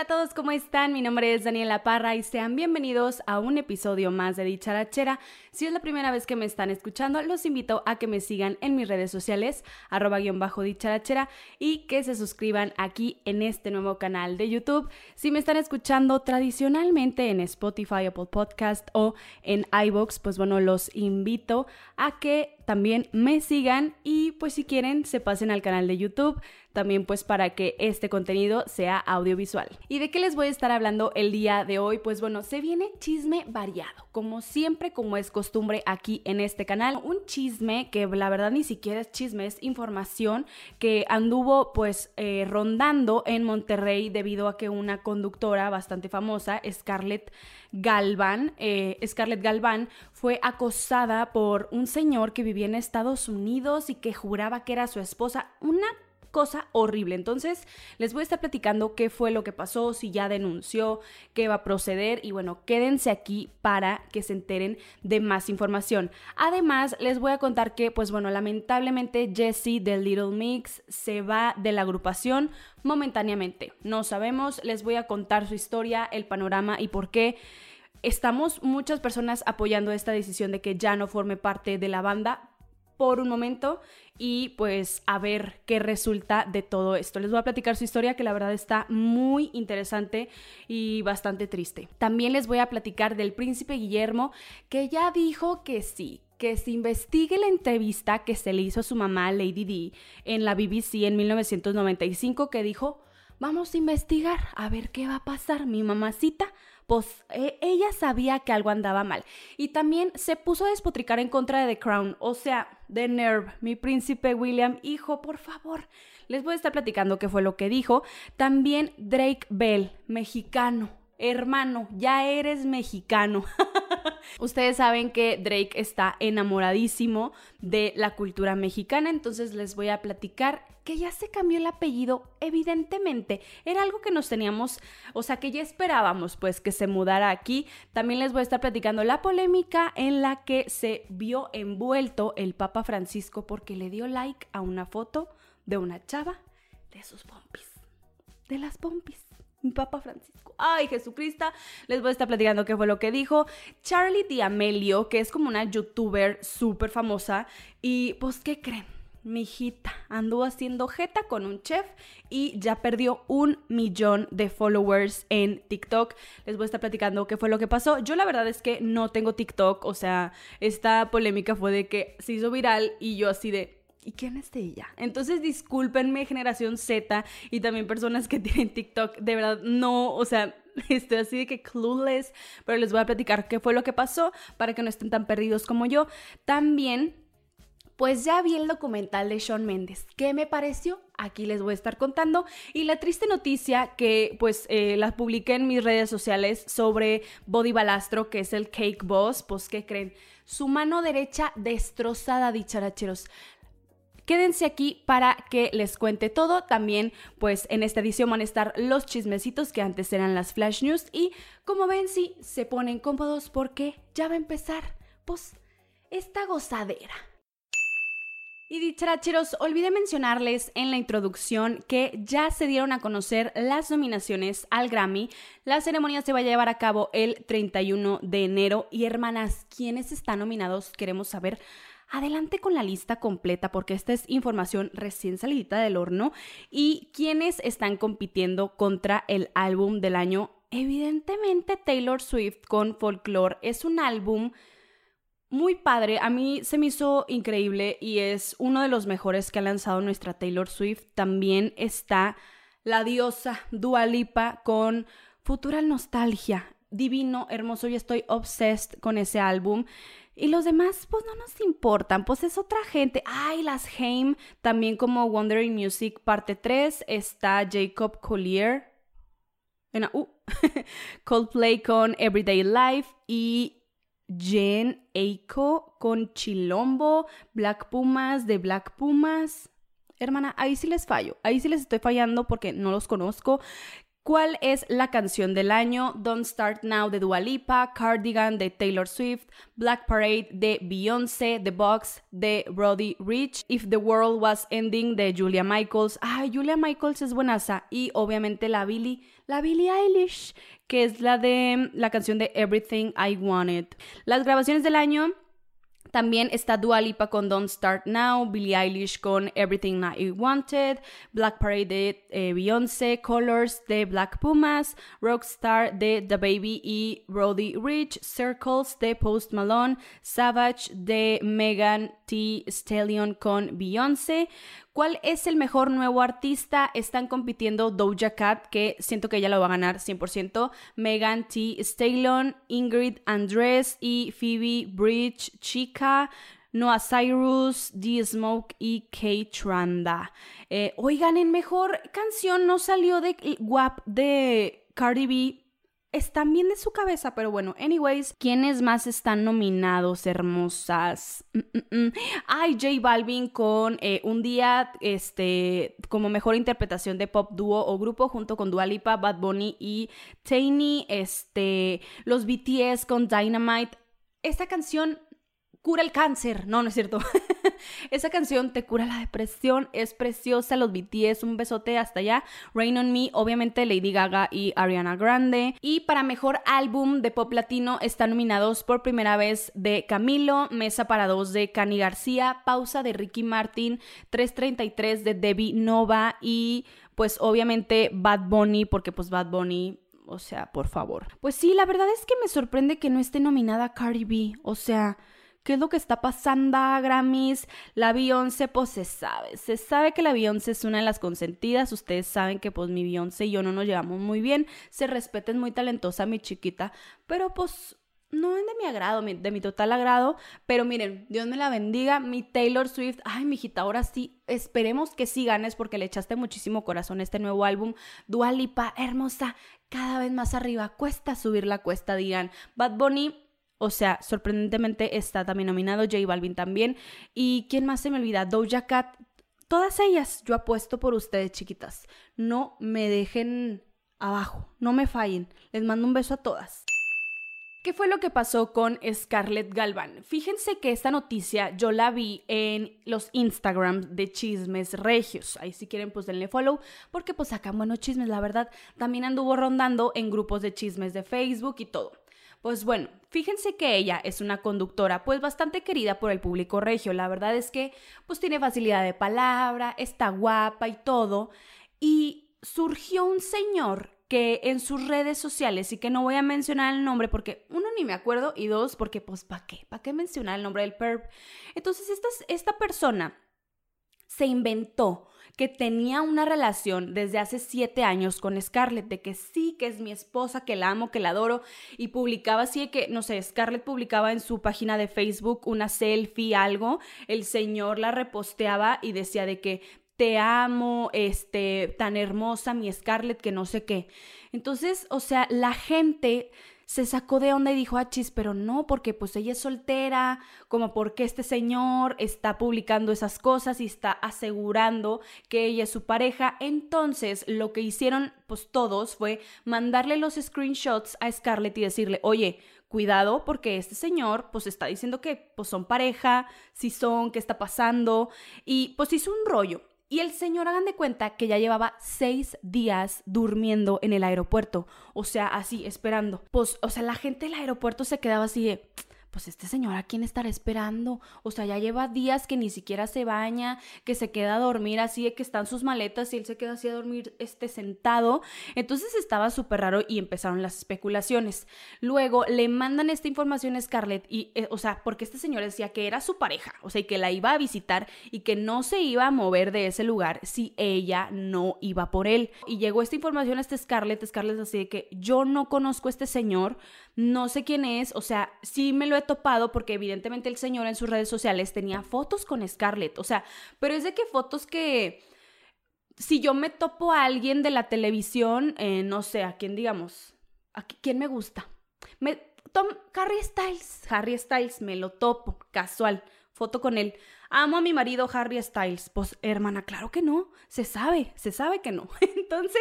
Hola a todos, ¿cómo están? Mi nombre es Daniela Parra y sean bienvenidos a un episodio más de Dicharachera. Si es la primera vez que me están escuchando, los invito a que me sigan en mis redes sociales, arroba guion bajo dicharachera, y que se suscriban aquí en este nuevo canal de YouTube. Si me están escuchando tradicionalmente en Spotify, Apple Podcast o en iVoox, pues bueno, los invito a que también me sigan y pues si quieren se pasen al canal de YouTube también pues para que este contenido sea audiovisual. ¿Y de qué les voy a estar hablando el día de hoy? Pues bueno, se viene chisme variado, como siempre, como es costumbre aquí en este canal. Un chisme que la verdad ni siquiera es chisme, es información que anduvo pues eh, rondando en Monterrey debido a que una conductora bastante famosa, Scarlett Galván, eh, Scarlett Galván, fue acosada por un señor que vivía en Estados Unidos y que juraba que era su esposa. Una cosa horrible. Entonces, les voy a estar platicando qué fue lo que pasó, si ya denunció, qué va a proceder y bueno, quédense aquí para que se enteren de más información. Además, les voy a contar que, pues bueno, lamentablemente Jessie de Little Mix se va de la agrupación momentáneamente. No sabemos, les voy a contar su historia, el panorama y por qué. Estamos muchas personas apoyando esta decisión de que ya no forme parte de la banda, por un momento y pues a ver qué resulta de todo esto. Les voy a platicar su historia que la verdad está muy interesante y bastante triste. También les voy a platicar del príncipe Guillermo que ya dijo que sí, que se investigue la entrevista que se le hizo a su mamá Lady D en la BBC en 1995 que dijo, vamos a investigar a ver qué va a pasar. Mi mamacita pues e, ella sabía que algo andaba mal. Y también se puso a despotricar en contra de The Crown, o sea, de Nerve, mi príncipe William, hijo, por favor. Les voy a estar platicando qué fue lo que dijo. También Drake Bell, mexicano. Hermano, ya eres mexicano. Ustedes saben que Drake está enamoradísimo de la cultura mexicana, entonces les voy a platicar que ya se cambió el apellido, evidentemente, era algo que nos teníamos, o sea, que ya esperábamos pues que se mudara aquí. También les voy a estar platicando la polémica en la que se vio envuelto el Papa Francisco porque le dio like a una foto de una chava de sus pompis, de las pompis Papa Francisco. Ay, Jesucristo. Les voy a estar platicando qué fue lo que dijo. Charlie D'Amelio, que es como una youtuber súper famosa. Y pues, ¿qué creen? Mi hijita anduvo haciendo jeta con un chef y ya perdió un millón de followers en TikTok. Les voy a estar platicando qué fue lo que pasó. Yo la verdad es que no tengo TikTok, o sea, esta polémica fue de que se hizo viral y yo así de, ¿y quién es de ella? Entonces discúlpenme generación Z y también personas que tienen TikTok, de verdad no, o sea, estoy así de que clueless, pero les voy a platicar qué fue lo que pasó para que no estén tan perdidos como yo. También, pues ya vi el documental de Sean Méndez. ¿Qué me pareció? Aquí les voy a estar contando. Y la triste noticia que pues eh, la publiqué en mis redes sociales sobre Body Balastro, que es el Cake Boss, pues ¿qué creen? Su mano derecha destrozada, dicharacheros. Quédense aquí para que les cuente todo. También, pues en esta edición van a estar los chismecitos que antes eran las flash news. Y como ven, sí, se ponen cómodos porque ya va a empezar, pues, esta gozadera. Y dicharacheros, olvidé mencionarles en la introducción que ya se dieron a conocer las nominaciones al Grammy. La ceremonia se va a llevar a cabo el 31 de enero. Y hermanas, ¿quiénes están nominados? Queremos saber. Adelante con la lista completa porque esta es información recién salida del horno y quienes están compitiendo contra el álbum del año. Evidentemente Taylor Swift con Folklore es un álbum muy padre, a mí se me hizo increíble y es uno de los mejores que ha lanzado nuestra Taylor Swift. También está la diosa Dua Lipa con Futura Nostalgia. Divino, hermoso, y estoy obsessed con ese álbum. Y los demás, pues no nos importan, pues es otra gente. Ay, las Haim, también como Wondering Music parte 3, está Jacob Collier. En, uh, Coldplay con Everyday Life y Jen Eiko con Chilombo, Black Pumas de Black Pumas. Hermana, ahí sí les fallo, ahí sí les estoy fallando porque no los conozco. ¿Cuál es la canción del año? Don't Start Now de Dua Lipa, Cardigan de Taylor Swift, Black Parade de Beyoncé, The Box de Brody Rich, If the World Was Ending de Julia Michaels. Ah, Julia Michaels es buenaza. Y obviamente la Billie, la Billie Eilish, que es la de la canción de Everything I Wanted. Las grabaciones del año también está Dua Lipa con Don't Start Now, Billie Eilish con Everything I Wanted, Black Parade de eh, Beyoncé, Colors de Black Pumas, Rockstar de The Baby y Brody Rich, Circles de Post Malone, Savage de Megan T. Stallion con Beyoncé, ¿Cuál es el mejor nuevo artista? Están compitiendo Doja Cat, que siento que ella lo va a ganar 100%, Megan T. Stallion, Ingrid Andrés y Phoebe Bridge Chica. Noah Cyrus, D. Smoke y Kate Tranda. Eh, oigan, en mejor canción no salió de WAP de Cardi B, están bien de su cabeza, pero bueno, anyways, ¿quiénes más están nominados, hermosas? Mm, mm, mm. Ay, J Balvin con eh, un día, este, como mejor interpretación de pop dúo o grupo junto con Dua Lipa, Bad Bunny y Tainy, este, los BTS con Dynamite. Esta canción cura el cáncer. No, no es cierto. Esa canción te cura la depresión, es preciosa, los BTS, un besote hasta allá. Rain on Me, obviamente Lady Gaga y Ariana Grande. Y para mejor álbum de pop latino están nominados por primera vez de Camilo, Mesa para dos de Cani García, Pausa de Ricky Martin, 333 de Debbie Nova y pues obviamente Bad Bunny, porque pues Bad Bunny o sea, por favor. Pues sí, la verdad es que me sorprende que no esté nominada Cardi B. O sea, ¿Qué es lo que está pasando, Grammys? La Beyoncé, pues se sabe. Se sabe que la Beyoncé es una de las consentidas. Ustedes saben que pues mi Beyoncé y yo no nos llevamos muy bien. Se respeten muy talentosa mi chiquita. Pero pues no es de mi agrado, de mi total agrado, pero miren, Dios me la bendiga, mi Taylor Swift, ay, mijita, ahora sí, esperemos que sí ganes porque le echaste muchísimo corazón a este nuevo álbum, Dua Lipa, hermosa, cada vez más arriba, cuesta subir la cuesta, digan, Bad Bunny, o sea, sorprendentemente está también nominado, J Balvin también. ¿Y quién más se me olvida? Doja Cat. Todas ellas, yo apuesto por ustedes, chiquitas. No me dejen abajo, no me fallen. Les mando un beso a todas. ¿Qué fue lo que pasó con Scarlett Galvan? Fíjense que esta noticia yo la vi en los Instagrams de Chismes Regios. Ahí si quieren pues denle follow porque pues sacan buenos chismes, la verdad. También anduvo rondando en grupos de chismes de Facebook y todo. Pues bueno, fíjense que ella es una conductora pues bastante querida por el público regio. La verdad es que pues tiene facilidad de palabra, está guapa y todo. Y surgió un señor que en sus redes sociales y que no voy a mencionar el nombre porque uno ni me acuerdo y dos porque pues ¿para qué? ¿Para qué mencionar el nombre del perp? Entonces esta, esta persona se inventó que tenía una relación desde hace siete años con Scarlett, de que sí, que es mi esposa, que la amo, que la adoro, y publicaba así de que, no sé, Scarlett publicaba en su página de Facebook una selfie, algo, el señor la reposteaba y decía de que te amo, este, tan hermosa mi Scarlett, que no sé qué. Entonces, o sea, la gente se sacó de onda y dijo, ah, chis, pero no, porque pues ella es soltera, como porque este señor está publicando esas cosas y está asegurando que ella es su pareja. Entonces, lo que hicieron pues todos fue mandarle los screenshots a Scarlett y decirle, oye, cuidado porque este señor pues está diciendo que pues son pareja, si son, qué está pasando y pues hizo un rollo. Y el señor, hagan de cuenta que ya llevaba seis días durmiendo en el aeropuerto. O sea, así, esperando. Pues, o sea, la gente del aeropuerto se quedaba así de pues este señor a quién estará esperando. O sea, ya lleva días que ni siquiera se baña, que se queda a dormir así de que están sus maletas y él se queda así a dormir este sentado. Entonces estaba súper raro y empezaron las especulaciones. Luego le mandan esta información a Scarlett y, eh, o sea, porque este señor decía que era su pareja, o sea, y que la iba a visitar y que no se iba a mover de ese lugar si ella no iba por él. Y llegó esta información a este Scarlett, Scarlett así de que yo no conozco a este señor, no sé quién es, o sea, sí me lo he topado porque evidentemente el señor en sus redes sociales tenía fotos con Scarlett, o sea, pero es de que fotos que si yo me topo a alguien de la televisión, eh, no sé, a quién digamos, a quién me gusta. Me, Tom, Harry Styles, Harry Styles, me lo topo, casual, foto con él. Amo a mi marido Harry Styles. Pues, hermana, claro que no. Se sabe, se sabe que no. Entonces,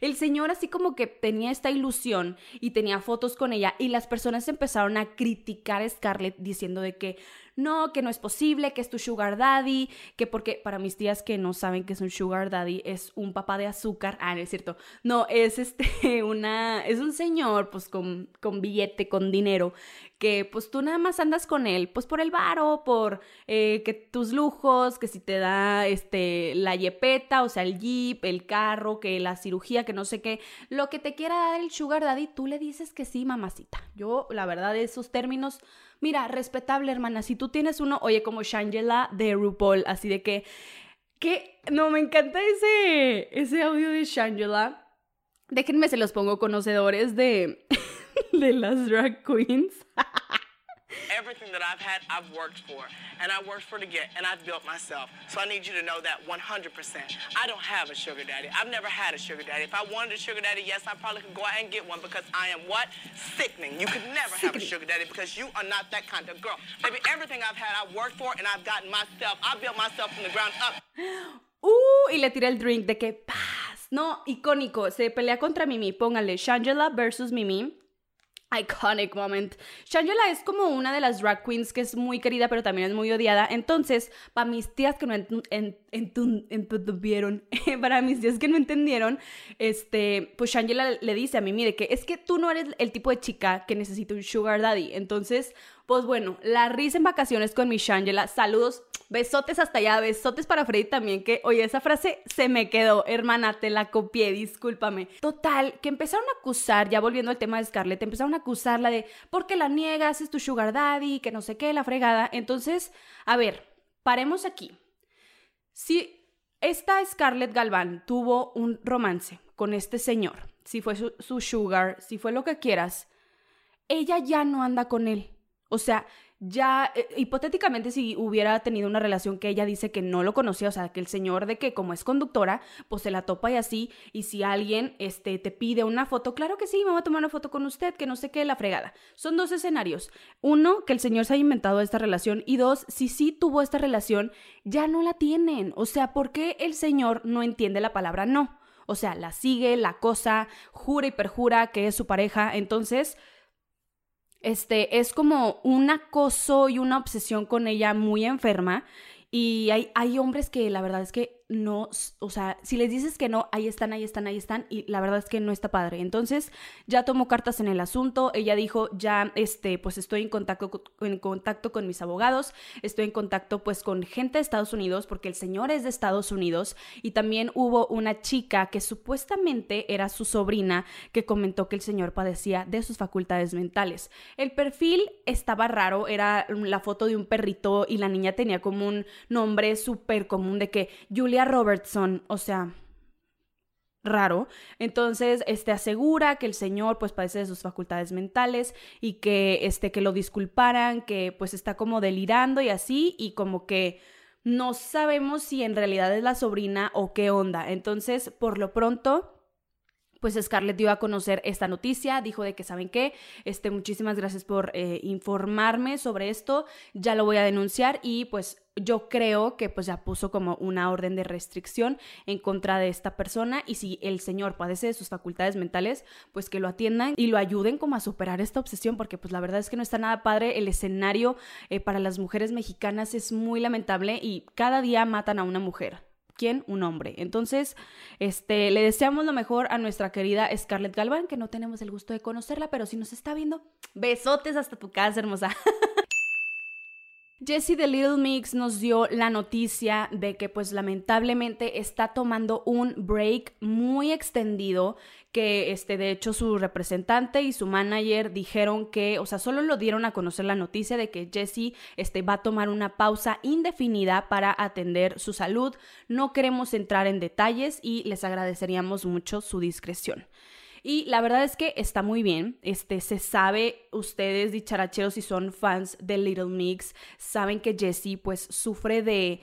el señor así como que tenía esta ilusión y tenía fotos con ella y las personas empezaron a criticar a Scarlett diciendo de que no, que no es posible, que es tu sugar daddy, que porque para mis tías que no saben que es un sugar daddy es un papá de azúcar, ah, es cierto, no, es este, una, es un señor pues con, con billete, con dinero, que pues tú nada más andas con él, pues por el varo, por eh, que tus lujos, que si te da este, la yepeta, o sea, el jeep, el carro, que la cirugía, que no sé qué, lo que te quiera dar el sugar daddy, tú le dices que sí, mamacita. Yo, la verdad, esos términos Mira, respetable, hermana, si tú tienes uno, oye, como Shangela de RuPaul, así de que, que, no, me encanta ese, ese audio de Shangela. Déjenme, se los pongo conocedores de, de las drag queens. Everything that I've had, I've worked for. And I worked for to get, and I've built myself. So I need you to know that 100%. I don't have a sugar daddy. I've never had a sugar daddy. If I wanted a sugar daddy, yes, I probably could go out and get one because I am what? Sickening. You could never have a sugar daddy because you are not that kind of girl. Baby, everything I've had, I've worked for, and I've gotten myself. I built myself from the ground up. Uh, y le tira el drink de que paz. No, icónico. Se pelea contra Mimi. Póngale Shangela versus Mimi. Iconic moment. Shangela es como una de las drag queens que es muy querida, pero también es muy odiada. Entonces, para mis tías que no entendieron, para mis tías que no entendieron, este, pues Shangela le dice a Mimi de que es que tú no eres el tipo de chica que necesita un sugar daddy. Entonces, pues bueno, la risa en vacaciones con mi Shangela. Saludos, besotes hasta allá, besotes para Freddy también, que oye, esa frase se me quedó, hermana, te la copié, discúlpame. Total, que empezaron a acusar, ya volviendo al tema de Scarlett, empezaron a acusarla de, porque la niegas? Es tu sugar daddy, que no sé qué, la fregada. Entonces, a ver, paremos aquí. Si esta Scarlett Galván tuvo un romance con este señor, si fue su, su sugar, si fue lo que quieras, ella ya no anda con él. O sea, ya eh, hipotéticamente si hubiera tenido una relación que ella dice que no lo conocía, o sea, que el señor de que como es conductora, pues se la topa y así, y si alguien este te pide una foto, claro que sí, me voy a tomar una foto con usted, que no sé qué, la fregada. Son dos escenarios. Uno, que el señor se haya inventado esta relación y dos, si sí tuvo esta relación, ya no la tienen. O sea, ¿por qué el señor no entiende la palabra no? O sea, la sigue, la cosa, jura y perjura que es su pareja, entonces este, es como un acoso y una obsesión con ella muy enferma. Y hay, hay hombres que la verdad es que no, o sea, si les dices que no, ahí están, ahí están, ahí están, y la verdad es que no está padre. Entonces, ya tomó cartas en el asunto, ella dijo, ya, este, pues estoy en contacto, en contacto con mis abogados, estoy en contacto pues con gente de Estados Unidos, porque el señor es de Estados Unidos, y también hubo una chica que supuestamente era su sobrina, que comentó que el señor padecía de sus facultades mentales. El perfil estaba raro, era la foto de un perrito y la niña tenía como un nombre súper común de que Julia Robertson, o sea, raro. Entonces, este asegura que el señor pues padece de sus facultades mentales y que este que lo disculparan, que pues está como delirando y así y como que no sabemos si en realidad es la sobrina o qué onda. Entonces, por lo pronto, pues Scarlett dio a conocer esta noticia, dijo de que saben qué, este, muchísimas gracias por eh, informarme sobre esto, ya lo voy a denunciar y pues yo creo que pues ya puso como una orden de restricción en contra de esta persona y si el señor padece de sus facultades mentales, pues que lo atiendan y lo ayuden como a superar esta obsesión porque pues la verdad es que no está nada padre, el escenario eh, para las mujeres mexicanas es muy lamentable y cada día matan a una mujer. ¿Quién? Un hombre. Entonces, este, le deseamos lo mejor a nuestra querida Scarlett Galván, que no tenemos el gusto de conocerla, pero si nos está viendo, besotes hasta tu casa, hermosa. Jessie de Little Mix nos dio la noticia de que pues lamentablemente está tomando un break muy extendido que este de hecho su representante y su manager dijeron que, o sea, solo lo dieron a conocer la noticia de que Jessie este va a tomar una pausa indefinida para atender su salud. No queremos entrar en detalles y les agradeceríamos mucho su discreción. Y la verdad es que está muy bien. Este, se sabe, ustedes dicharacheros, si son fans de Little Mix, saben que Jessie pues sufre de,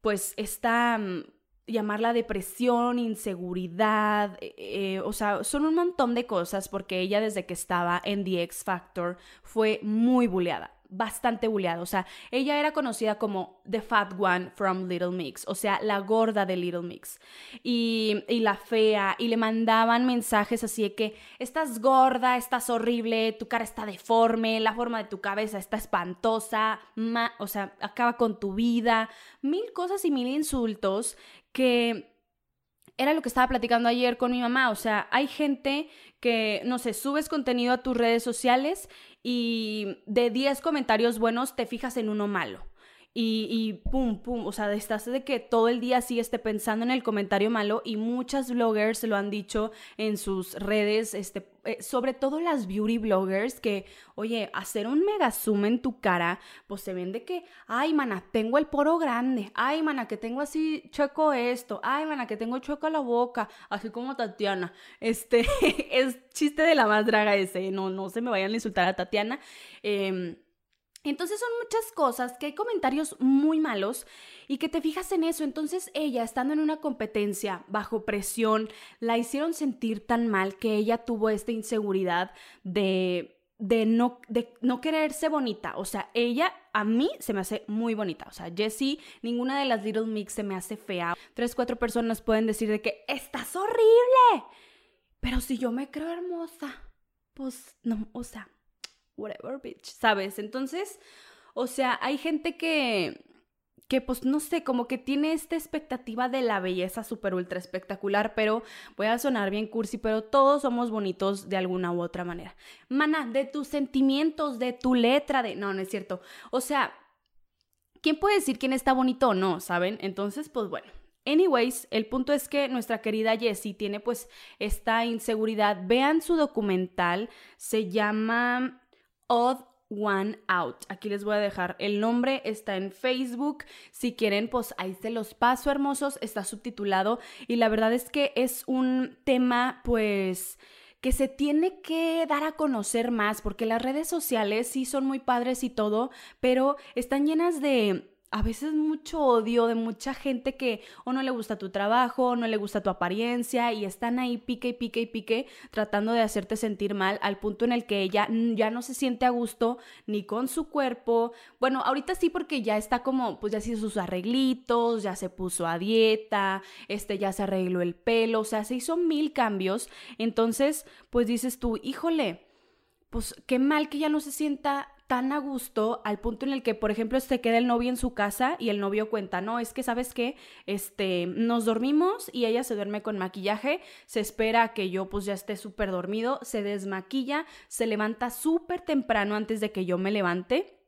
pues, esta mm, llamarla depresión, inseguridad, eh, eh, o sea, son un montón de cosas porque ella desde que estaba en The X Factor fue muy bulleada bastante bulleada. O sea, ella era conocida como The Fat One from Little Mix, o sea, la gorda de Little Mix. Y, la fea, y le mandaban mensajes así de que estás gorda, estás horrible, tu cara está deforme, la forma de tu cabeza está espantosa, o sea, acaba con tu vida, mil cosas y mil insultos que era lo que estaba platicando ayer con mi mamá. O sea, hay gente que, no sé, subes contenido a tus redes sociales y de 10 comentarios buenos te fijas en uno malo. Y, y, pum, pum, o sea, estás de que todo el día sí esté pensando en el comentario malo y muchas bloggers lo han dicho en sus redes, este, eh, sobre todo las beauty bloggers que, oye, hacer un mega zoom en tu cara, pues se ven de que, ay, mana, tengo el poro grande, ay, mana, que tengo así chueco esto, ay, mana, que tengo chueco la boca, así como Tatiana. Este, es chiste de la más draga ese, no, no se me vayan a insultar a Tatiana. Eh, entonces son muchas cosas, que hay comentarios muy malos y que te fijas en eso. Entonces ella, estando en una competencia bajo presión, la hicieron sentir tan mal que ella tuvo esta inseguridad de de no, de no quererse bonita. O sea, ella a mí se me hace muy bonita. O sea, Jessie, ninguna de las Little Mix se me hace fea. Tres, cuatro personas pueden decir de que estás horrible. Pero si yo me creo hermosa, pues no, o sea, whatever, bitch, ¿sabes? Entonces, o sea, hay gente que, que pues no sé, como que tiene esta expectativa de la belleza súper ultra espectacular, pero voy a sonar bien cursi, pero todos somos bonitos de alguna u otra manera. Mana, de tus sentimientos, de tu letra, de... No, no es cierto. O sea, ¿quién puede decir quién está bonito o no, saben? Entonces, pues bueno. Anyways, el punto es que nuestra querida Jessie tiene pues esta inseguridad. Vean su documental, se llama Odd One Out. Aquí les voy a dejar el nombre, está en Facebook. Si quieren, pues ahí se los paso, hermosos. Está subtitulado y la verdad es que es un tema, pues que se tiene que dar a conocer más, porque las redes sociales sí son muy padres y todo, pero están llenas de a veces mucho odio de mucha gente que o no le gusta tu trabajo, o no le gusta tu apariencia y están ahí pique y pique y pique tratando de hacerte sentir mal al punto en el que ella ya no se siente a gusto ni con su cuerpo. Bueno, ahorita sí porque ya está como, pues ya hizo sus arreglitos, ya se puso a dieta, este ya se arregló el pelo, o sea, se hizo mil cambios. Entonces, pues dices tú, híjole, pues qué mal que ya no se sienta tan a gusto al punto en el que, por ejemplo, se queda el novio en su casa y el novio cuenta, no, es que, ¿sabes qué? Este, nos dormimos y ella se duerme con maquillaje, se espera que yo pues ya esté súper dormido, se desmaquilla, se levanta súper temprano antes de que yo me levante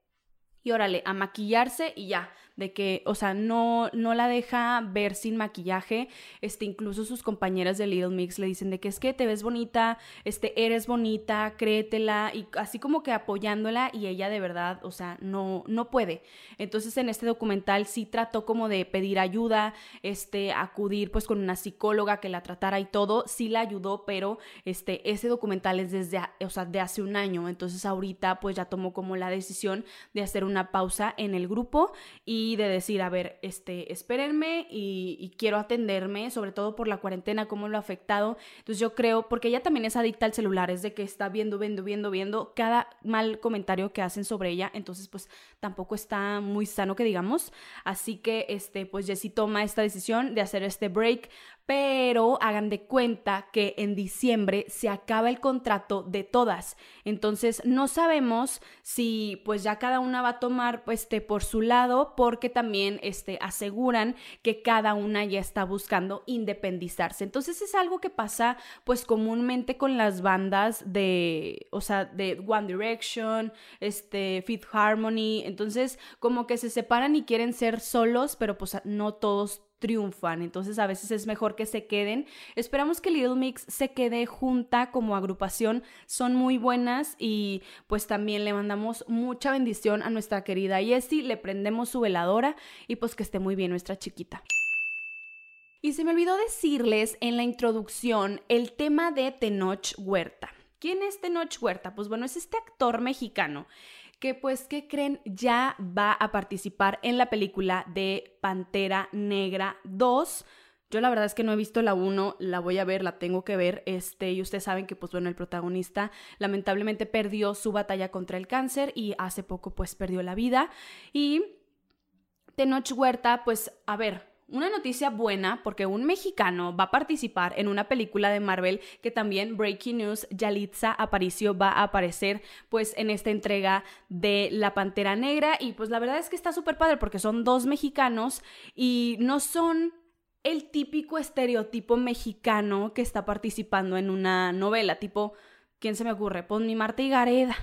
y órale, a maquillarse y ya, de que, o sea, no, no la deja ver sin maquillaje, este, incluso sus compañeras de Little Mix le dicen de que es que te ves bonita, este, eres bonita, créetela, y así como que apoyándola, y ella de verdad, o sea, no, no puede. Entonces en este documental sí trató como de pedir ayuda, este, acudir pues con una psicóloga que la tratara y todo, sí la ayudó, pero este, ese documental es desde, o sea, de hace un año, entonces ahorita pues ya tomó como la decisión de hacer una pausa en el grupo y de decir, a ver, este, espérenme y, quiero atenderme, sobre todo por la cuarentena, cómo lo ha afectado. Entonces yo creo, porque ella también es adicta al celular, es de que está viendo, viendo, viendo, viendo cada mal comentario que hacen sobre ella, entonces pues tampoco está muy sano que digamos. Así que, este, pues Jessie toma esta decisión de hacer este break pero hagan de cuenta que en diciembre se acaba el contrato de todas. Entonces no sabemos si pues ya cada una va a tomar este por su lado porque también este aseguran que cada una ya está buscando independizarse. Entonces es algo que pasa pues comúnmente con las bandas de o sea, de One Direction, este Fifth Harmony, entonces como que se separan y quieren ser solos, pero pues no todos triunfan, entonces a veces es mejor que se queden. Esperamos que Little Mix se quede junta como agrupación, son muy buenas y pues también le mandamos mucha bendición a nuestra querida Jessie, le prendemos su veladora y pues que esté muy bien nuestra chiquita. Y se me olvidó decirles en la introducción el tema de Tenoch Huerta. ¿Quién es Tenoch Huerta? Pues bueno, es este actor mexicano que pues, ¿qué creen? Ya va a participar en la película de Pantera Negra 2. Yo la verdad es que no he visto la 1, la voy a ver, la tengo que ver, este, y ustedes saben que pues bueno, el protagonista lamentablemente perdió su batalla contra el cáncer y hace poco pues perdió la vida. Y Tenoch Huerta, pues a ver, una noticia buena porque un mexicano va a participar en una película de Marvel que también Breaking News Yalitza Aparicio va a aparecer pues en esta entrega de La Pantera Negra y pues la verdad es que está súper padre porque son dos mexicanos y no son el típico estereotipo mexicano que está participando en una novela tipo ¿quién se me ocurre? Pues mi Marta Gareda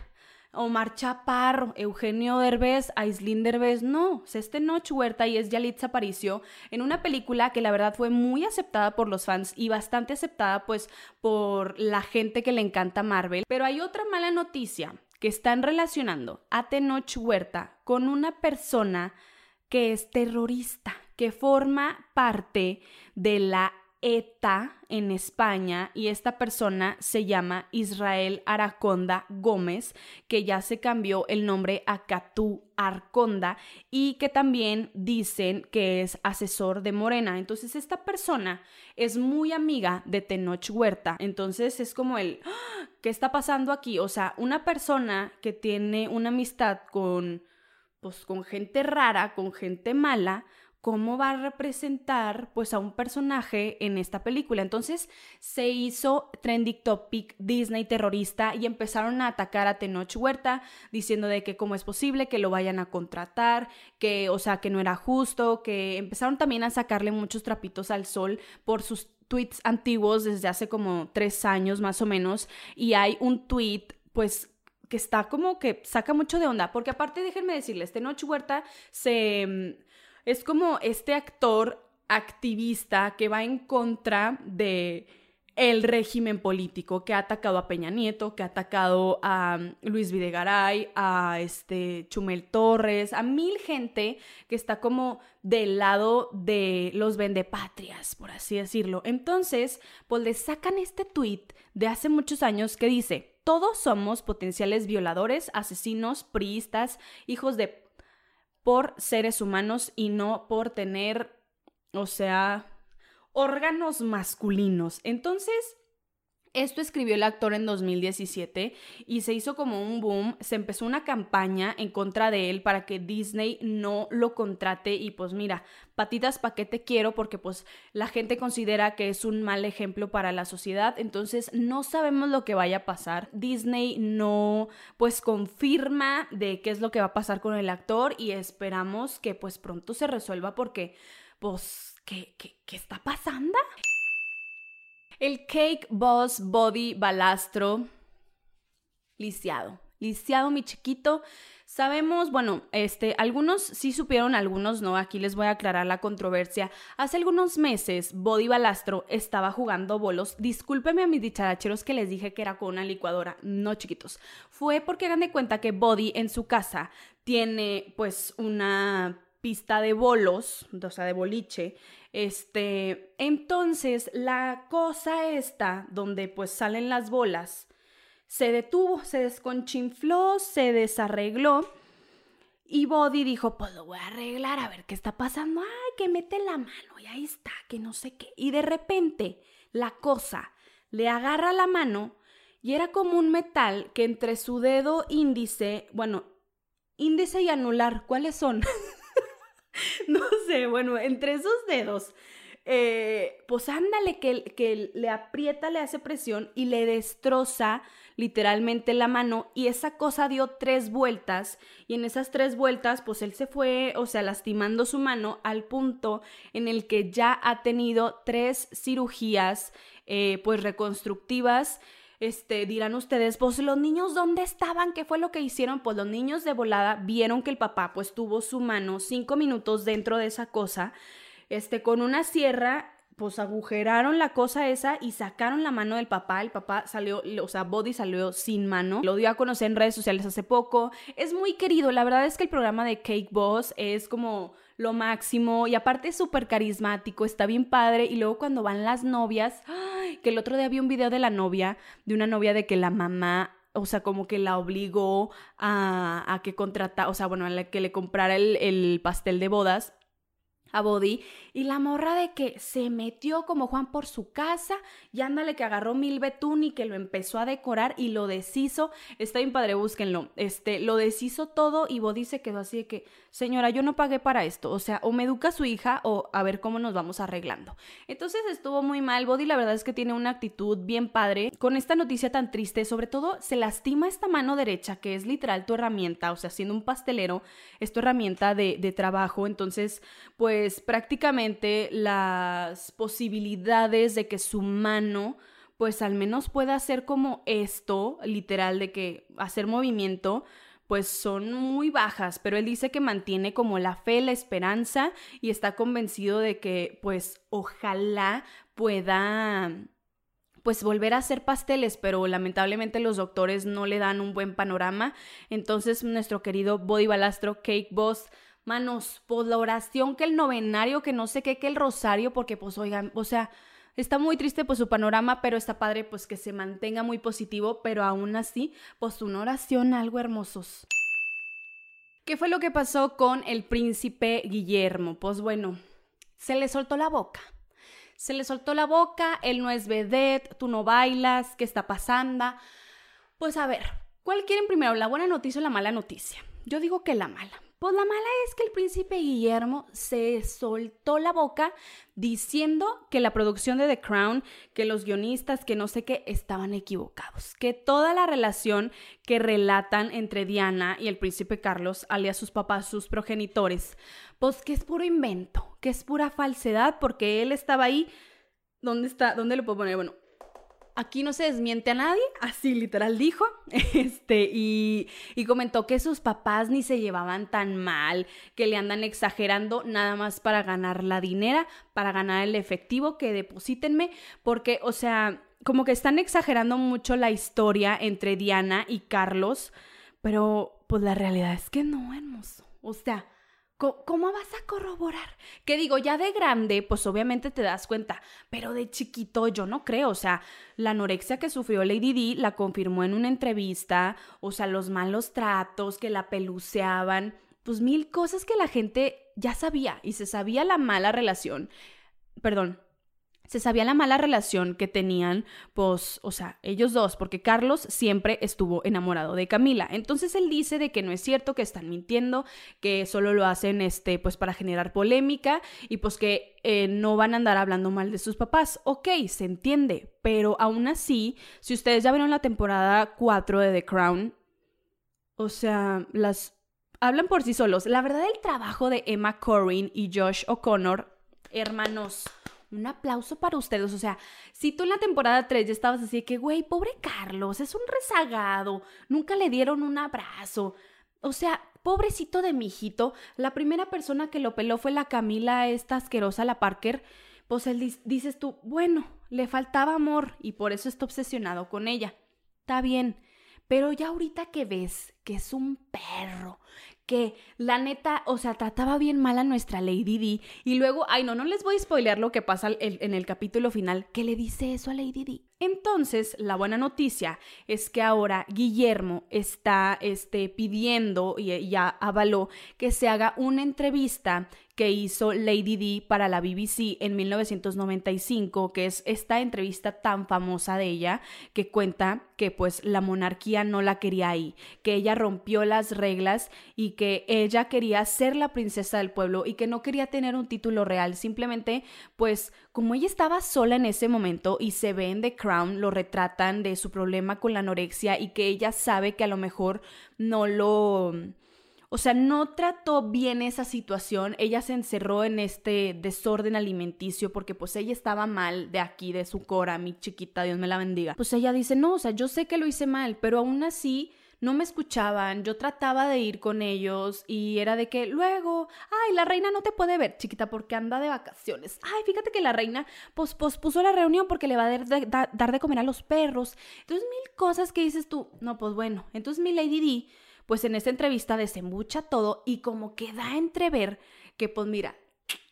Omar Chaparro, Eugenio Derbez, Aislinn Derbez, no, este Noche Huerta y es Yalitza Aparicio en una película que la verdad fue muy aceptada por los fans y bastante aceptada pues por la gente que le encanta Marvel. Pero hay otra mala noticia que están relacionando a Tenoch Huerta con una persona que es terrorista, que forma parte de la ETA en España y esta persona se llama Israel Araconda Gómez, que ya se cambió el nombre a Catú Arconda y que también dicen que es asesor de Morena. Entonces esta persona es muy amiga de Tenoch Huerta. Entonces es como el, ¡Ah! ¿qué está pasando aquí? O sea, una persona que tiene una amistad con, pues, con gente rara, con gente mala, cómo va a representar pues a un personaje en esta película. Entonces se hizo trending topic Disney terrorista y empezaron a atacar a Tenoch Huerta diciendo de que cómo es posible que lo vayan a contratar, que o sea que no era justo, que empezaron también a sacarle muchos trapitos al sol por sus tweets antiguos desde hace como tres años más o menos y hay un tweet pues que está como que saca mucho de onda, porque aparte déjenme decirles, Tenoch Huerta se es como este actor activista que va en contra de el régimen político que ha atacado a Peña Nieto, que ha atacado a um, Luis Videgaray, a este Chumel Torres, a mil gente que está como del lado de los vendepatrias, por así decirlo. Entonces, pues le sacan este tweet de hace muchos años que dice, todos somos potenciales violadores, asesinos, priistas, hijos de por seres humanos y no por tener, o sea, órganos masculinos. Entonces, esto escribió el actor en 2017 y se hizo como un boom, se empezó una campaña en contra de él para que Disney no lo contrate y pues mira, patitas pa' qué te quiero porque pues la gente considera que es un mal ejemplo para la sociedad, entonces no sabemos lo que vaya a pasar. Disney no pues confirma de qué es lo que va a pasar con el actor y esperamos que pues pronto se resuelva porque pues ¿qué, qué, qué está pasando? El Cake Boss Body Balastro lisiado. Lisiado, mi chiquito. Sabemos, bueno, este, algunos sí supieron, algunos no. Aquí les voy a aclarar la controversia. Hace algunos meses, Body Balastro estaba jugando bolos. Discúlpeme a mis dicharacheros que les dije que era con una licuadora. No, chiquitos. Fue porque hagan de cuenta que Body en su casa tiene, pues, una pista de bolos, o sea, de boliche, este, entonces la cosa esta, donde pues salen las bolas, se detuvo, se desconchinfló, se desarregló. Y Body dijo, pues lo voy a arreglar, a ver qué está pasando. Ay, que mete la mano y ahí está, que no sé qué. Y de repente la cosa le agarra la mano y era como un metal que entre su dedo índice, bueno, índice y anular, ¿cuáles son? no sé, bueno, entre esos dedos, eh, pues ándale, que, que le aprieta, le hace presión y le destroza literalmente la mano y esa cosa dio tres vueltas y en esas tres vueltas pues él se fue, o sea, lastimando su mano al punto en el que ya ha tenido tres cirugías eh, pues reconstructivas este, dirán ustedes, pues los niños dónde estaban, qué fue lo que hicieron, pues los niños de volada vieron que el papá pues tuvo su mano cinco minutos dentro de esa cosa, este, con una sierra pues agujeraron la cosa esa y sacaron la mano del papá. El papá salió, o sea, Body salió sin mano. Lo dio a conocer en redes sociales hace poco. Es muy querido. La verdad es que el programa de Cake Boss es como lo máximo y aparte es súper carismático, está bien padre y luego cuando van las novias, ¡ay! Que el otro día vi un video de la novia, de una novia de que la mamá o sea, como que la obligó a, a que contrata, o sea, bueno, a la que le comprara el, el pastel de bodas a Body y la morra de que se metió como Juan por su casa y ándale que agarró mil betún y que lo empezó a decorar y lo deshizo. Está bien padre, búsquenlo. Este, lo deshizo todo y Body se quedó así de que, señora, yo no pagué para esto. O sea, o me educa su hija o a ver cómo nos vamos arreglando. Entonces estuvo muy mal. Body la verdad es que tiene una actitud bien padre con esta noticia tan triste. Sobre todo se lastima esta mano derecha que es literal tu herramienta. O sea, siendo un pastelero, es tu herramienta de, de trabajo. Entonces, pues prácticamente las posibilidades de que su mano pues al menos pueda hacer como esto, literal, de que hacer movimiento, pues son muy bajas, pero él dice que mantiene como la fe, la esperanza y está convencido de que pues ojalá pueda pues volver a hacer pasteles, pero lamentablemente los doctores no le dan un buen panorama. Entonces nuestro querido Body Balastro Cake Boss manos, pues la oración, que el novenario, que no sé qué, que el rosario, porque pues oigan, o sea, está muy triste pues su panorama, pero está padre pues que se mantenga muy positivo, pero aún así, pues una oración, algo hermosos. ¿Qué fue lo que pasó con el príncipe Guillermo? Pues bueno, se le soltó la boca. Se le soltó la boca, él no es vedette, tú no bailas, ¿qué está pasando? Pues a ver, ¿cuál quieren primero, la buena noticia o la mala noticia? Yo digo que la mala. Pues la mala es que el príncipe Guillermo se soltó la boca diciendo que la producción de The Crown, que los guionistas, que no sé qué, estaban equivocados, que toda la relación que relatan entre Diana y el príncipe Carlos, alias sus papás, sus progenitores, pues que es puro invento, que es pura falsedad, porque él estaba ahí. ¿Dónde está? ¿Dónde lo puedo poner? Bueno, aquí no se desmiente a nadie, así literal dijo, este, y, y, comentó que sus papás ni se llevaban tan mal, que le andan exagerando nada más para ganar la dinera, para ganar el efectivo, que deposítenme, porque, o sea, como que están exagerando mucho la historia entre Diana y Carlos, pero pues la realidad es que no, hermoso, o sea... ¿Cómo vas a corroborar? Que digo, ya de grande, pues obviamente te das cuenta, pero de chiquito yo no creo, o sea, la anorexia que sufrió Lady D la confirmó en una entrevista, o sea, los malos tratos que la peluceaban, pues mil cosas que la gente ya sabía y se sabía la mala relación, perdón, se sabía la mala relación que tenían, pues, o sea, ellos dos, porque Carlos siempre estuvo enamorado de Camila. Entonces él dice de que no es cierto, que están mintiendo, que solo lo hacen, este, pues, para generar polémica y pues que eh, no van a andar hablando mal de sus papás. Ok, se entiende, pero aún así, si ustedes ya vieron la temporada 4 de The Crown, o sea, las hablan por sí solos. La verdad, el trabajo de Emma Corrin y Josh O'Connor, hermanos un aplauso para ustedes. O sea, si tú en la temporada 3 ya estabas así que, güey, pobre Carlos, es un rezagado, nunca le dieron un abrazo. O sea, pobrecito de mi hijito, la primera persona que lo peló fue la Camila, esta asquerosa, la Parker. Pues él dices tú, bueno, le faltaba amor y por eso está obsesionado con ella. Está bien, pero ya ahorita que ves que es un perro, que la neta, o sea, trataba bien mal a nuestra Lady D. Y luego, ay, no, no les voy a spoilear lo que pasa en el capítulo final, que le dice eso a Lady D. Entonces, la buena noticia es que ahora Guillermo está este, pidiendo y ya avaló que se haga una entrevista que hizo Lady D para la BBC en 1995, que es esta entrevista tan famosa de ella que cuenta que pues la monarquía no la quería ahí, que ella rompió las reglas y que ella quería ser la princesa del pueblo y que no quería tener un título real, simplemente pues como ella estaba sola en ese momento y se ve en The Crown, lo retratan de su problema con la anorexia y que ella sabe que a lo mejor no lo o sea, no trató bien esa situación, ella se encerró en este desorden alimenticio porque pues ella estaba mal de aquí, de su cora, mi chiquita, Dios me la bendiga. Pues ella dice, no, o sea, yo sé que lo hice mal, pero aún así no me escuchaban, yo trataba de ir con ellos y era de que luego, ay, la reina no te puede ver, chiquita, porque anda de vacaciones. Ay, fíjate que la reina pues, pospuso la reunión porque le va a dar dar de comer a los perros. Entonces, mil cosas que dices tú, no, pues bueno, entonces mi Lady D pues en esta entrevista desembucha todo y como que da a entrever que pues mira,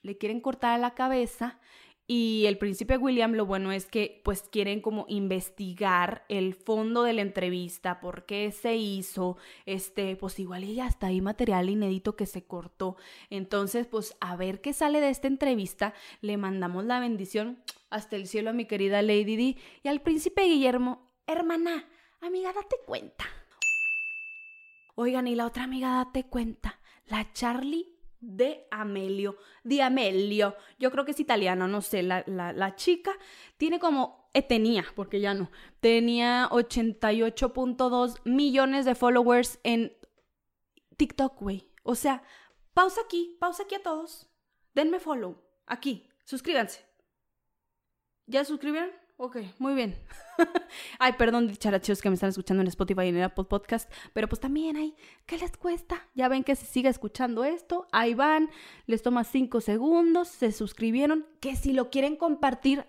le quieren cortar la cabeza y el príncipe William lo bueno es que pues quieren como investigar el fondo de la entrevista, por qué se hizo, este, pues igual y ya está ahí material inédito que se cortó. Entonces, pues a ver qué sale de esta entrevista, le mandamos la bendición hasta el cielo a mi querida Lady D y al príncipe Guillermo, hermana, amiga, date cuenta. Oigan, y la otra amiga, date cuenta, la Charlie de Amelio, de Amelio. Yo creo que es italiano, no sé, la, la, chica tiene como, eh, tenía, porque ya no, tenía 88.2 millones de followers en TikTok, güey. O sea, pausa aquí, pausa aquí a todos. Denme follow, aquí, suscríbanse. ¿Ya suscribieron? Ok, muy bien. Ay, perdón, dicharachos que me están escuchando en Spotify y en Apple Podcast, pero pues también hay, ¿qué les cuesta? Ya ven que se sigue escuchando esto, ahí van, les toma cinco segundos, se suscribieron, que si lo quieren compartir,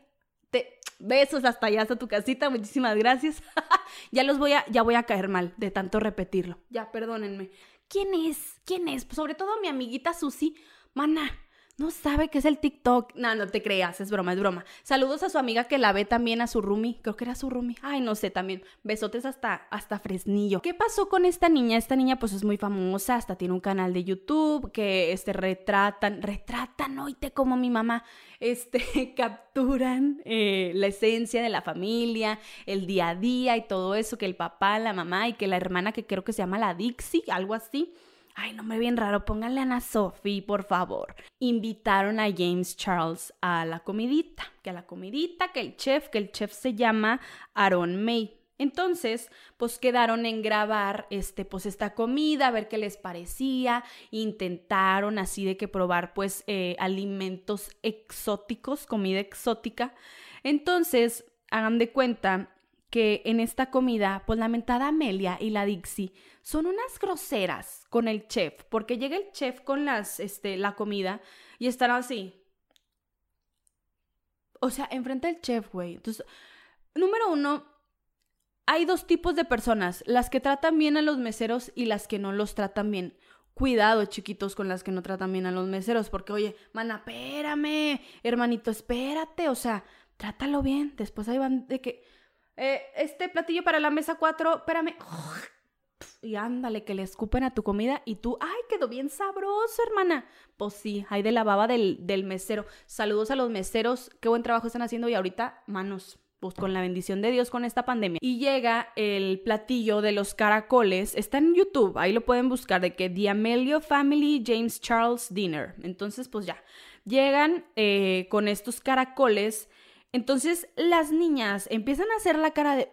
te... besos hasta allá, hasta tu casita, muchísimas gracias. ya los voy a, ya voy a caer mal de tanto repetirlo. Ya, perdónenme. ¿Quién es? ¿Quién es? Sobre todo mi amiguita Susi. Mana, no sabe qué es el TikTok. No, no te creas, es broma, es broma. Saludos a su amiga que la ve también, a su Rumi. Creo que era su Rumi. Ay, no sé, también. Besotes hasta, hasta Fresnillo. ¿Qué pasó con esta niña? Esta niña pues es muy famosa, hasta tiene un canal de YouTube que este, retratan, retratan, oíte como mi mamá, este, capturan eh, la esencia de la familia, el día a día y todo eso, que el papá, la mamá y que la hermana que creo que se llama la Dixie, algo así Ay, nombre bien raro, pónganle a Ana Sophie, por favor. Invitaron a James Charles a la comidita, que a la comidita, que el chef, que el chef se llama Aaron May. Entonces, pues quedaron en grabar este, pues esta comida, a ver qué les parecía. Intentaron así de que probar, pues, eh, alimentos exóticos, comida exótica. Entonces, hagan de cuenta que en esta comida, pues la mentada Amelia y la Dixie son unas groseras con el chef, porque llega el chef con las, este, la comida y están así. O sea, enfrente del chef, güey. Entonces, número uno, hay dos tipos de personas, las que tratan bien a los meseros y las que no los tratan bien. Cuidado, chiquitos, con las que no tratan bien a los meseros, porque, oye, mana, espérame, hermanito, espérate, o sea, trátalo bien. Después ahí van de que, eh, este platillo para la mesa 4, espérame, y ándale, que le escupen a tu comida y tú, ay, quedó bien sabroso, hermana. Pues sí, hay de la baba del, del mesero. Saludos a los meseros, qué buen trabajo están haciendo y ahorita, manos, pues con la bendición de Dios con esta pandemia. Y llega el platillo de los caracoles, está en YouTube, ahí lo pueden buscar, de que The Family James Charles Dinner. Entonces, pues ya, llegan eh, con estos caracoles. Entonces las niñas empiezan a hacer la cara de,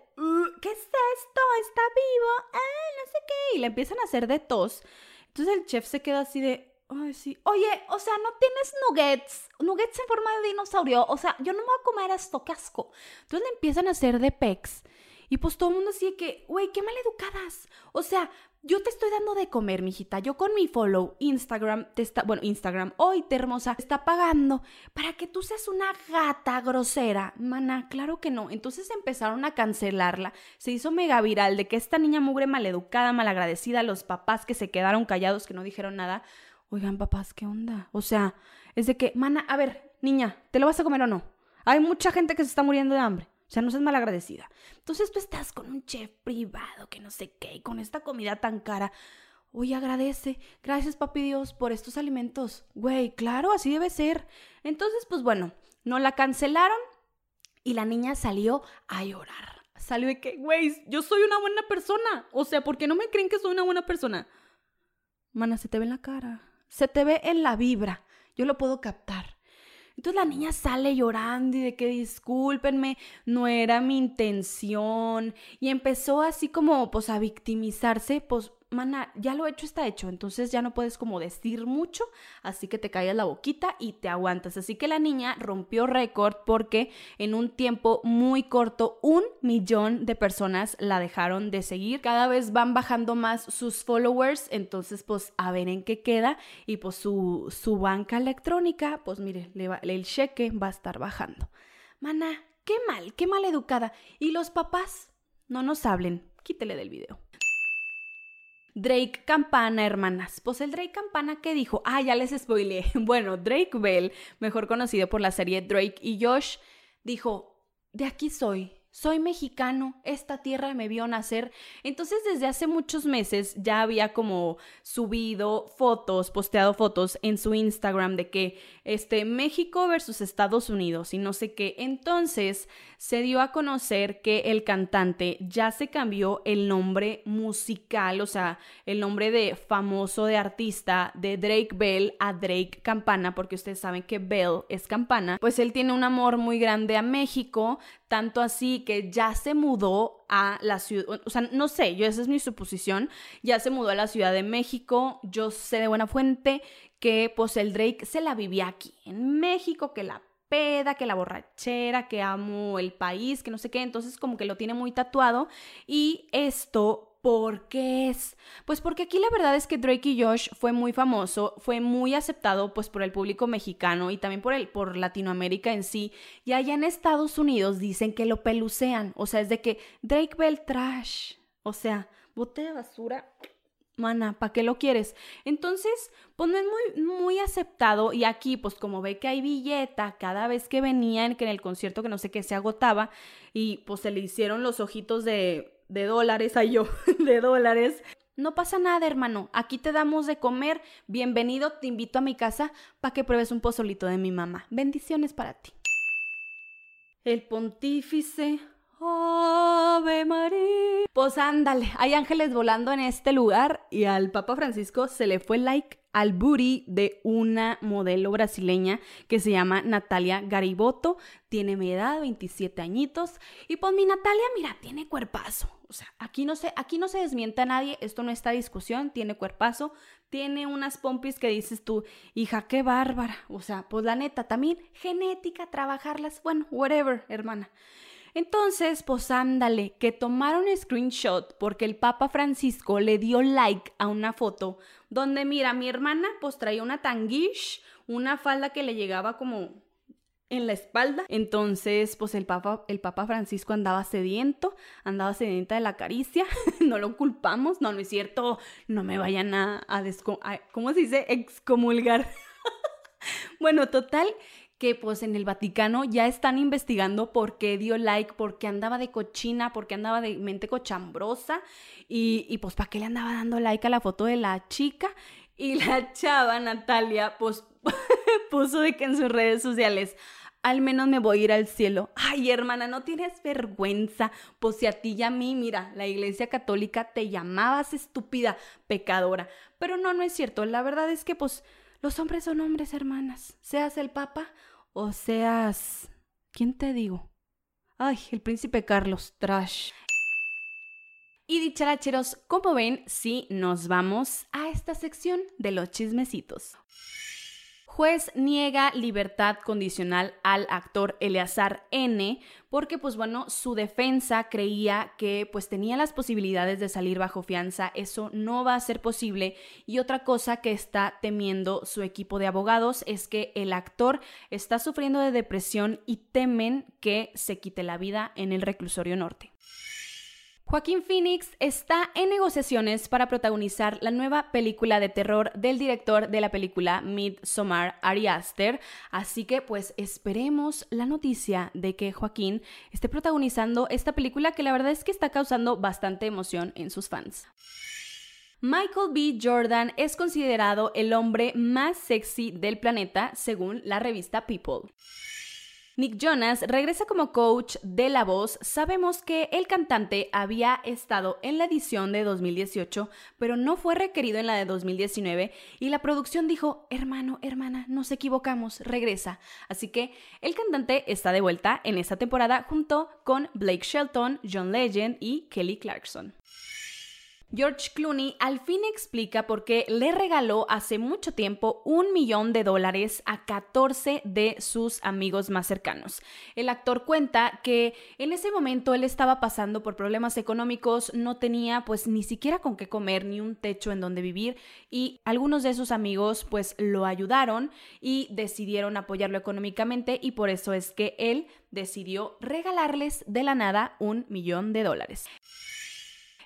¿qué es esto? ¿Está vivo? Ah, no sé qué. Y le empiezan a hacer de tos. Entonces el chef se queda así de, ay, sí. Oye, o sea, no tienes nuggets, nuggets en forma de dinosaurio. O sea, yo no me voy a comer esto, qué asco. Entonces le empiezan a hacer de pecs. Y pues todo el mundo así de que, güey, qué maleducadas. O sea, yo te estoy dando de comer, mijita. Yo con mi follow Instagram te está, bueno, Instagram, hoy te hermosa, está pagando para que tú seas una gata grosera. Mana, claro que no. Entonces empezaron a cancelarla. Se hizo mega viral de que esta niña mugre maleducada, malagradecida, los papás que se quedaron callados, que no dijeron nada. Oigan, papás, ¿qué onda? O sea, es de que, mana, a ver, niña, ¿te lo vas a comer o no? Hay mucha gente que se está muriendo de hambre. O sea, no seas malagradecida. Entonces tú estás con un chef privado que no sé qué, y con esta comida tan cara. Oye, agradece. Gracias, papi Dios, por estos alimentos. Güey, claro, así debe ser. Entonces, pues bueno, no la cancelaron y la niña salió a llorar. Salió de que, güey, yo soy una buena persona. O sea, ¿por qué no me creen que soy una buena persona? Mana, se te ve en la cara. Se te ve en la vibra. Yo lo puedo captar. Entonces la niña sale llorando y de que discúlpenme, no era mi intención. Y empezó así como pues a victimizarse, pues mana, ya lo hecho está hecho, entonces ya no puedes como decir mucho, así que te callas la boquita y te aguantas. Así que la niña rompió récord porque en un tiempo muy corto un millón de personas la dejaron de seguir. Cada vez van bajando más sus followers, entonces pues a ver en qué queda y pues su, su banca electrónica, pues mire, le el cheque va a estar bajando. Mana, qué mal, qué mal educada. Y los papás, no nos hablen, quítele del video. Drake Campana, hermanas. Pues el Drake Campana que dijo, ah, ya les spoileé. Bueno, Drake Bell, mejor conocido por la serie Drake y Josh, dijo, de aquí soy, soy mexicano, esta tierra me vio nacer. Entonces desde hace muchos meses ya había como subido fotos, posteado fotos en su Instagram de que este México versus Estados Unidos y no sé qué. Entonces se dio a conocer que el cantante ya se cambió el nombre musical, o sea, el nombre de famoso de artista de Drake Bell a Drake Campana, porque ustedes saben que Bell es campana. Pues él tiene un amor muy grande a México, tanto así que ya se mudó a la ciudad, o sea, no sé, yo esa es mi suposición, ya se mudó a la Ciudad de México, yo sé de buena fuente que pues el Drake se la vivía aquí, en México, que la peda, que la borrachera, que amo el país, que no sé qué, entonces como que lo tiene muy tatuado y esto ¿Por qué es? Pues porque aquí la verdad es que Drake y Josh fue muy famoso, fue muy aceptado pues por el público mexicano y también por el por Latinoamérica en sí. Y allá en Estados Unidos dicen que lo pelucean, o sea, es de que Drake Bell trash, o sea, bote de basura mana, ¿para qué lo quieres? Entonces, pues no es muy, muy aceptado y aquí, pues como ve que hay billeta cada vez que venían, que en el concierto que no sé qué se agotaba y pues se le hicieron los ojitos de, de dólares a yo, de dólares. No pasa nada, hermano. Aquí te damos de comer. Bienvenido, te invito a mi casa para que pruebes un pozolito de mi mamá. Bendiciones para ti. El pontífice Ave María. Pues ándale, hay ángeles volando en este lugar y al Papa Francisco se le fue like al booty de una modelo brasileña que se llama Natalia Gariboto. Tiene mi edad, 27 añitos. Y pues mi Natalia, mira, tiene cuerpazo. O sea, aquí no se, aquí no se desmienta a nadie, esto no está discusión, tiene cuerpazo, tiene unas pompis que dices tú, hija, qué bárbara. O sea, pues la neta, también genética, trabajarlas, bueno, whatever, hermana. Entonces, pues ándale, que tomaron screenshot porque el Papa Francisco le dio like a una foto donde, mira, mi hermana pues traía una tanguish, una falda que le llegaba como en la espalda. Entonces, pues el Papa, el Papa Francisco andaba sediento, andaba sedienta de la caricia, no lo culpamos, no, no es cierto, no me vayan a, a, a ¿cómo se dice? Excomulgar. bueno, total, que pues en el Vaticano ya están investigando por qué dio like, por qué andaba de cochina, por qué andaba de mente cochambrosa y, y pues para qué le andaba dando like a la foto de la chica. Y la chava Natalia pues puso de que en sus redes sociales, al menos me voy a ir al cielo. Ay, hermana, no tienes vergüenza. Pues si a ti y a mí, mira, la iglesia católica te llamabas estúpida, pecadora. Pero no, no es cierto. La verdad es que pues los hombres son hombres, hermanas. Seas el papa o seas... ¿Quién te digo? Ay, el príncipe Carlos, trash. Y dicharacheros, como ven, sí nos vamos a esta sección de los chismecitos. Juez niega libertad condicional al actor Eleazar N porque pues bueno, su defensa creía que pues tenía las posibilidades de salir bajo fianza, eso no va a ser posible y otra cosa que está temiendo su equipo de abogados es que el actor está sufriendo de depresión y temen que se quite la vida en el reclusorio norte. Joaquín Phoenix está en negociaciones para protagonizar la nueva película de terror del director de la película Midsommar, Ari Aster, así que pues esperemos la noticia de que Joaquín esté protagonizando esta película que la verdad es que está causando bastante emoción en sus fans. Michael B. Jordan es considerado el hombre más sexy del planeta según la revista People. Nick Jonas regresa como coach de La Voz. Sabemos que el cantante había estado en la edición de 2018, pero no fue requerido en la de 2019 y la producción dijo, hermano, hermana, nos equivocamos, regresa. Así que el cantante está de vuelta en esta temporada junto con Blake Shelton, John Legend y Kelly Clarkson. George Clooney al fin explica por qué le regaló hace mucho tiempo un millón de dólares a 14 de sus amigos más cercanos. El actor cuenta que en ese momento él estaba pasando por problemas económicos, no tenía pues ni siquiera con qué comer ni un techo en donde vivir y algunos de sus amigos pues lo ayudaron y decidieron apoyarlo económicamente y por eso es que él decidió regalarles de la nada un millón de dólares.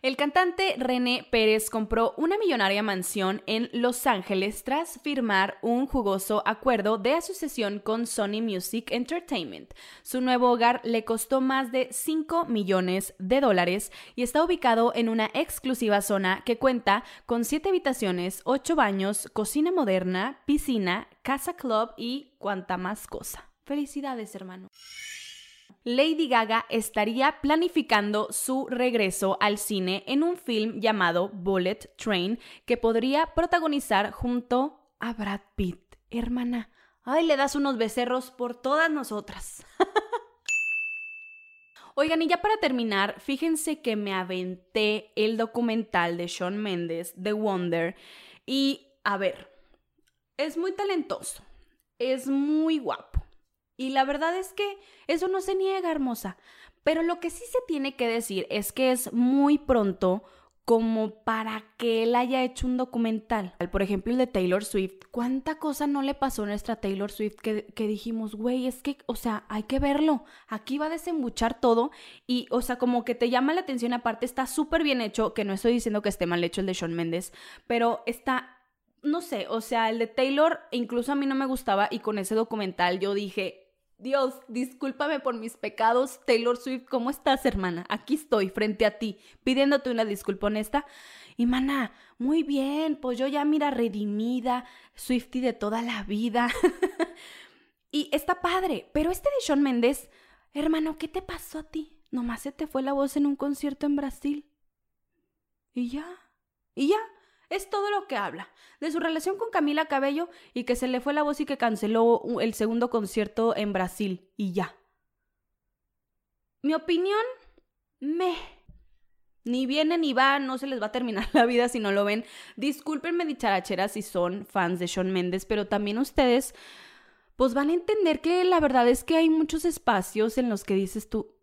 El cantante René Pérez compró una millonaria mansión en Los Ángeles tras firmar un jugoso acuerdo de asociación con Sony Music Entertainment. Su nuevo hogar le costó más de 5 millones de dólares y está ubicado en una exclusiva zona que cuenta con 7 habitaciones, 8 baños, cocina moderna, piscina, casa club y cuanta más cosa. Felicidades, hermano. Lady Gaga estaría planificando su regreso al cine en un film llamado Bullet Train que podría protagonizar junto a Brad Pitt. Hermana, ay, le das unos becerros por todas nosotras. Oigan, y ya para terminar, fíjense que me aventé el documental de Sean Mendes, The Wonder, y a ver, es muy talentoso, es muy guapo y la verdad es que eso no se niega, hermosa. Pero lo que sí se tiene que decir es que es muy pronto como para que él haya hecho un documental. Por ejemplo, el de Taylor Swift. ¿Cuánta cosa no le pasó a nuestra Taylor Swift que, que dijimos, güey, es que, o sea, hay que verlo. Aquí va a desembuchar todo y, o sea, como que te llama la atención. Aparte, está súper bien hecho, que no estoy diciendo que esté mal hecho el de Shawn Mendes, pero está, no sé, o sea, el de Taylor incluso a mí no me gustaba y con ese documental yo dije, Dios, discúlpame por mis pecados. Taylor Swift, ¿cómo estás, hermana? Aquí estoy, frente a ti, pidiéndote una disculpa honesta. Y mana, muy bien, pues yo ya mira redimida, Swifty de toda la vida. y está padre, pero este de Sean Méndez, hermano, ¿qué te pasó a ti? Nomás se te fue la voz en un concierto en Brasil. Y ya, y ya, es todo lo que habla. De su relación con Camila Cabello y que se le fue la voz y que canceló el segundo concierto en Brasil. Y ya. Mi opinión, me. Ni viene ni va, no se les va a terminar la vida si no lo ven. Discúlpenme dicharacheras si son fans de Sean Méndez, pero también ustedes pues van a entender que la verdad es que hay muchos espacios en los que dices tú,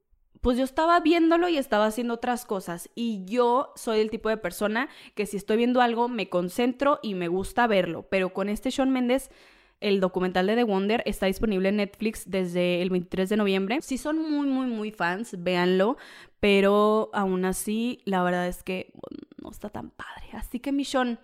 pues yo estaba viéndolo y estaba haciendo otras cosas. Y yo soy el tipo de persona que si estoy viendo algo me concentro y me gusta verlo. Pero con este Sean Méndez, el documental de The Wonder está disponible en Netflix desde el 23 de noviembre. Si son muy, muy, muy fans, véanlo. Pero aún así, la verdad es que no está tan padre. Así que, mi Sean,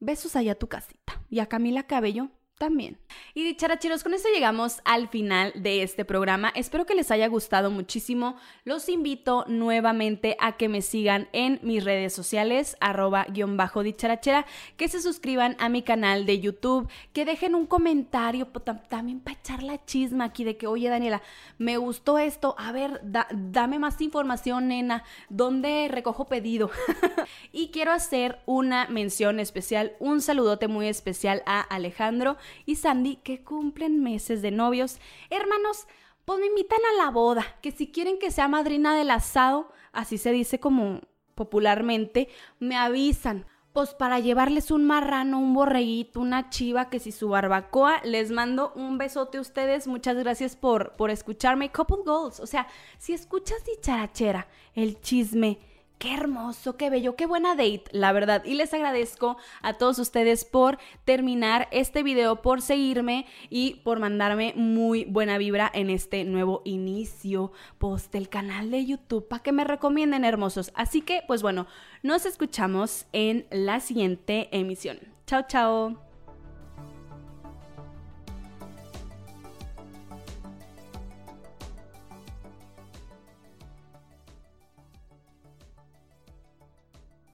besos allá a tu casita. Y a Camila Cabello, también. Y dicharacheros, con esto llegamos al final de este programa. Espero que les haya gustado muchísimo. Los invito nuevamente a que me sigan en mis redes sociales, arroba guion bajo dicharachera, que se suscriban a mi canal de YouTube, que dejen un comentario también para echar la chisma aquí de que, oye Daniela, me gustó esto, a ver, dame más información, nena, ¿dónde recojo pedido? y quiero hacer una mención especial, un saludote muy especial a Alejandro y Sandy que cumplen meses de novios. Hermanos, pues me invitan a la boda, que si quieren que sea madrina del asado, así se dice como popularmente, me avisan. Pues para llevarles un marrano, un borreguito, una chiva, que si su barbacoa, les mando un besote a ustedes. Muchas gracias por, por escucharme. Couple Goals, o sea, si escuchas dicharachera, el chisme, Qué hermoso, qué bello, qué buena date, la verdad. Y les agradezco a todos ustedes por terminar este video, por seguirme y por mandarme muy buena vibra en este nuevo inicio post del canal de YouTube para que me recomienden hermosos. Así que, pues bueno, nos escuchamos en la siguiente emisión. Chao, chao.